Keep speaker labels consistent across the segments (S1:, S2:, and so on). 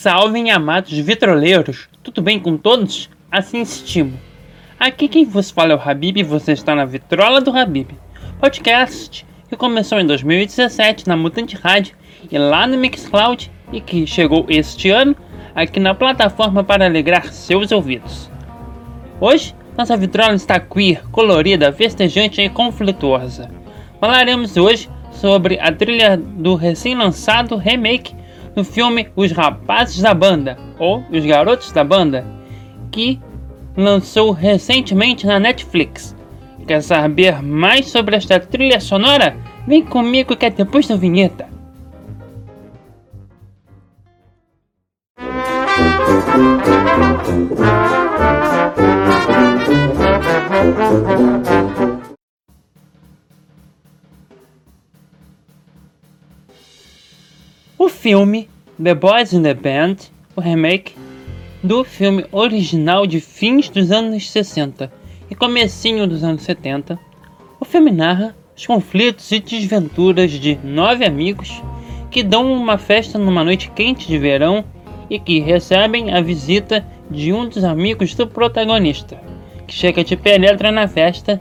S1: Salvem amados vitroleiros, tudo bem com todos? Assim estimo. Aqui quem vos fala é o Habib e você está na Vitrola do Habib, podcast que começou em 2017 na Mutante Rádio e lá no Mixcloud e que chegou este ano aqui na plataforma para alegrar seus ouvidos. Hoje, nossa vitrola está queer, colorida, festejante e conflituosa. Falaremos hoje sobre a trilha do recém-lançado remake no filme Os Rapazes da Banda, ou Os Garotos da Banda, que lançou recentemente na Netflix. Quer saber mais sobre esta trilha sonora? Vem comigo que é depois da vinheta. O filme The Boys in the Band, o remake do filme original de fins dos anos 60 e comecinho dos anos 70, o filme narra os conflitos e desventuras de nove amigos que dão uma festa numa noite quente de verão e que recebem a visita de um dos amigos do protagonista, que chega de penetra na festa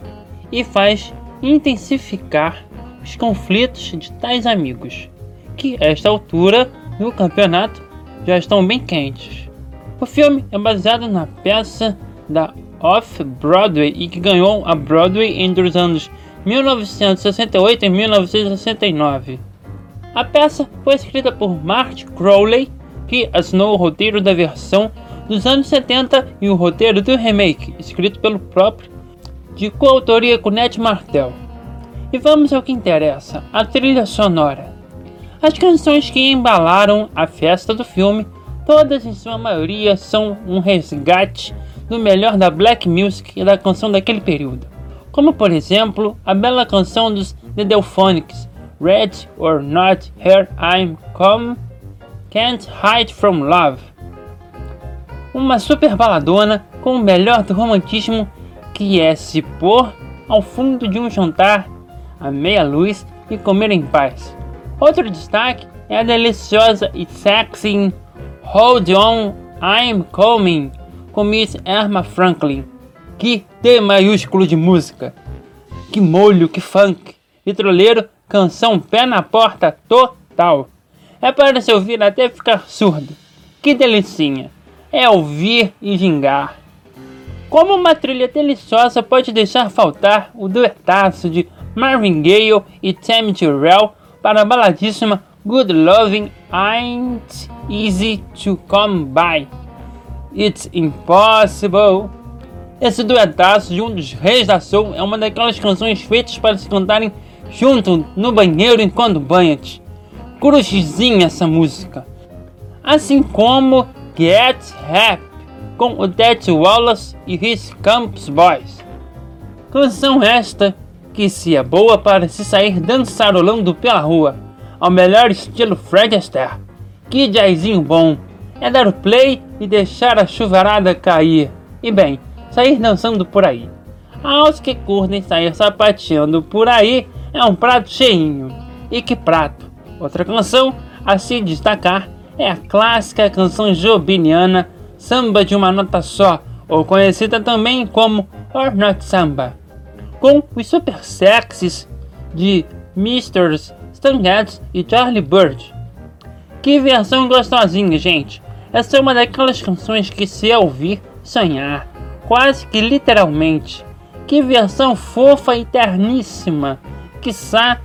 S1: e faz intensificar os conflitos de tais amigos que a esta altura do campeonato já estão bem quentes. O filme é baseado na peça da Off-Broadway e que ganhou a Broadway entre os anos 1968 e 1969. A peça foi escrita por Marty Crowley, que assinou o roteiro da versão dos anos 70 e o roteiro do remake, escrito pelo próprio, de coautoria com Ned Martell. E vamos ao que interessa, a trilha sonora. As canções que embalaram a festa do filme, todas em sua maioria são um resgate do melhor da black music e da canção daquele período, como por exemplo a bela canção dos The Delphonics, Red or Not Here I'm Come, Can't Hide From Love. Uma super baladona com o melhor do romantismo que é se pôr ao fundo de um jantar à meia luz e comer em paz. Outro destaque é a deliciosa e sexy Hold On, I'm Coming, com Miss Erma Franklin. Que T maiúsculo de música! Que molho, que funk! Vitroleiro, canção pé na porta total. É para se ouvir até ficar surdo. Que delicinha! É ouvir e gingar. Como uma trilha deliciosa pode deixar faltar o duetaço de Marvin Gaye e Tammy Terrell para a baladíssima Good Loving Ain't Easy to Come By. It's Impossible. Esse duetaço de um dos reis da soul é uma daquelas canções feitas para se cantarem junto no banheiro enquanto banha-te. Cruzezinha essa música. Assim como Get Happy com o Ted Wallace e his Campus Boys. Canção esta que se é boa para se sair dançarolando pela rua, ao melhor estilo Fred Astaire. Que jazzinho bom! É dar o play e deixar a chuvarada cair. E bem, sair dançando por aí. Aos que curtem sair sapateando por aí, é um prato cheinho. E que prato! Outra canção a se destacar é a clássica canção jobiniana Samba de uma Nota Só, ou conhecida também como Or Not Samba com os super sexys de Mr. Stan Getz e Charlie Bird. Que versão gostosinha, gente! Essa é uma daquelas canções que se ouvir, sonhar, quase que literalmente. Que versão fofa e terníssima, quiçá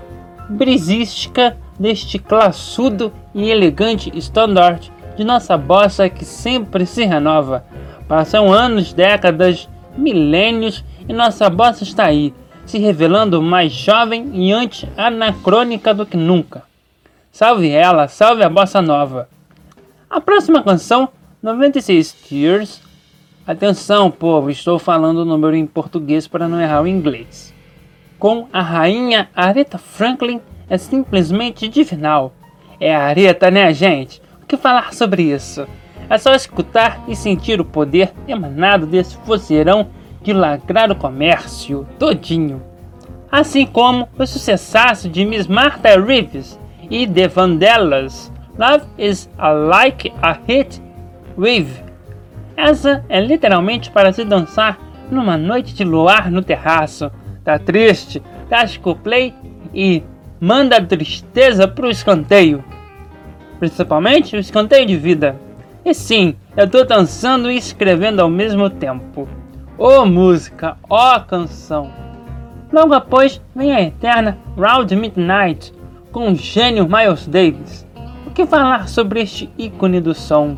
S1: brisística deste classudo e elegante standard de nossa bossa que sempre se renova. Passam anos, décadas, milênios e nossa bossa está aí, se revelando mais jovem e anti-anacrônica do que nunca. Salve ela, salve a bossa nova. A próxima canção, 96 Tears. Atenção, povo, estou falando o número em português para não errar o inglês. Com a rainha Aretha Franklin é simplesmente divinal. É a Aretha, né, gente? O que falar sobre isso? É só escutar e sentir o poder emanado desse vozeirão de lagrar o comércio todinho. Assim como o sucessaço de Miss Martha Reeves e The Vandellas, Love is a like a hit wave. Essa é literalmente para se dançar numa noite de luar no terraço. Tá triste? Tá play e manda a tristeza pro escanteio. Principalmente o escanteio de vida. E sim, eu tô dançando e escrevendo ao mesmo tempo. Ô oh, música, ó oh, canção. Logo após vem a eterna Round Midnight com o gênio Miles Davis. O que falar sobre este ícone do som?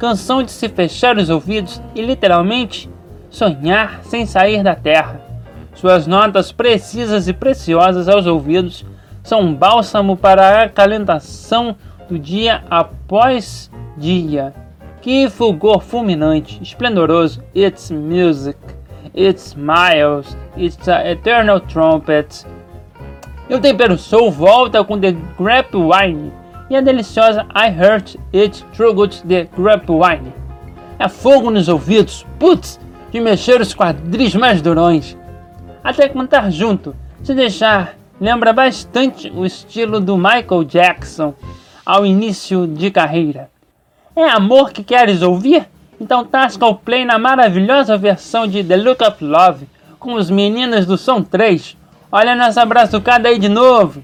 S1: Canção de se fechar os ouvidos e literalmente sonhar sem sair da terra. Suas notas precisas e preciosas aos ouvidos são um bálsamo para a acalentação do dia após dia. Que fulgor fulminante, esplendoroso, it's music, it's miles, it's a eternal trumpet. E o tempero soul volta com The Grape Wine e a deliciosa I Heard It Truggut The Grape Wine. É fogo nos ouvidos, putz, de mexer os quadris mais durões. Até cantar junto, se deixar, lembra bastante o estilo do Michael Jackson ao início de carreira. É amor que queres ouvir? Então tasca o play na maravilhosa versão de The Look of Love com os meninos do Som 3. Olha nessa braçucada aí de novo.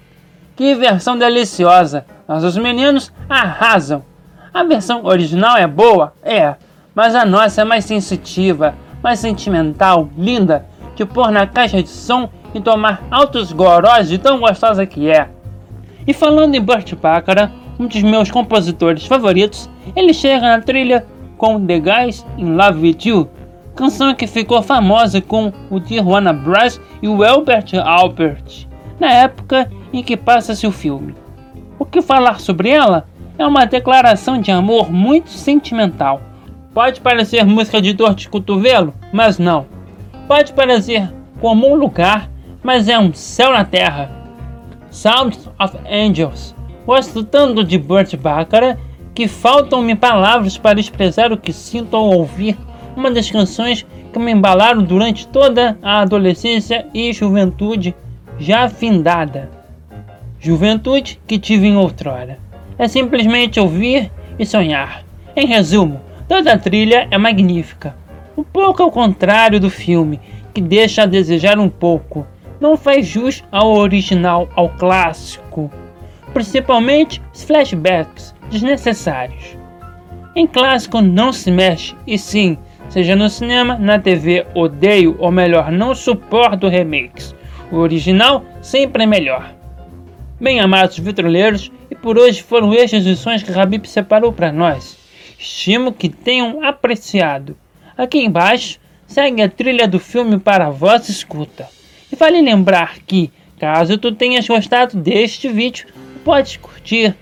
S1: Que versão deliciosa. Mas os meninos arrasam. A versão original é boa? É. Mas a nossa é mais sensitiva, mais sentimental, linda, de pôr na caixa de som e tomar altos gorós de tão gostosa que é. E falando em Burt Bacharach, um dos meus compositores favoritos, ele chega na trilha com The Guys in Love With You, canção que ficou famosa com o Tijuana Brass e o Albert Albert, na época em que passa-se o filme. O que falar sobre ela é uma declaração de amor muito sentimental. Pode parecer música de dor de cotovelo, mas não. Pode parecer como um lugar, mas é um céu na terra. Sounds of Angels Gosto tanto de Burt Bacharach que faltam-me palavras para expressar o que sinto ao ouvir uma das canções que me embalaram durante toda a adolescência e juventude já findada. Juventude que tive em outrora. É simplesmente ouvir e sonhar. Em resumo, toda a trilha é magnífica. Um pouco ao contrário do filme, que deixa a desejar um pouco. Não faz jus ao original, ao clássico principalmente os flashbacks desnecessários. Em clássico não se mexe, e sim, seja no cinema, na TV, odeio ou melhor, não suporto remakes. O original sempre é melhor. Bem amados vitroleiros, e por hoje foram estas sons que Rabib separou para nós. Estimo que tenham apreciado. Aqui embaixo segue a trilha do filme para a vossa escuta. E vale lembrar que, caso tu tenhas gostado deste vídeo, pode curtir,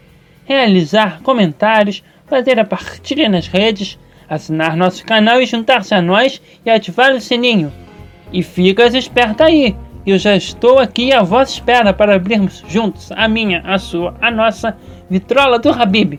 S1: realizar comentários, fazer a partilha nas redes, assinar nosso canal e juntar-se a nós e ativar o sininho. E ficas esperto aí, eu já estou aqui à vossa espera para abrirmos juntos a minha, a sua, a nossa vitrola do Habib.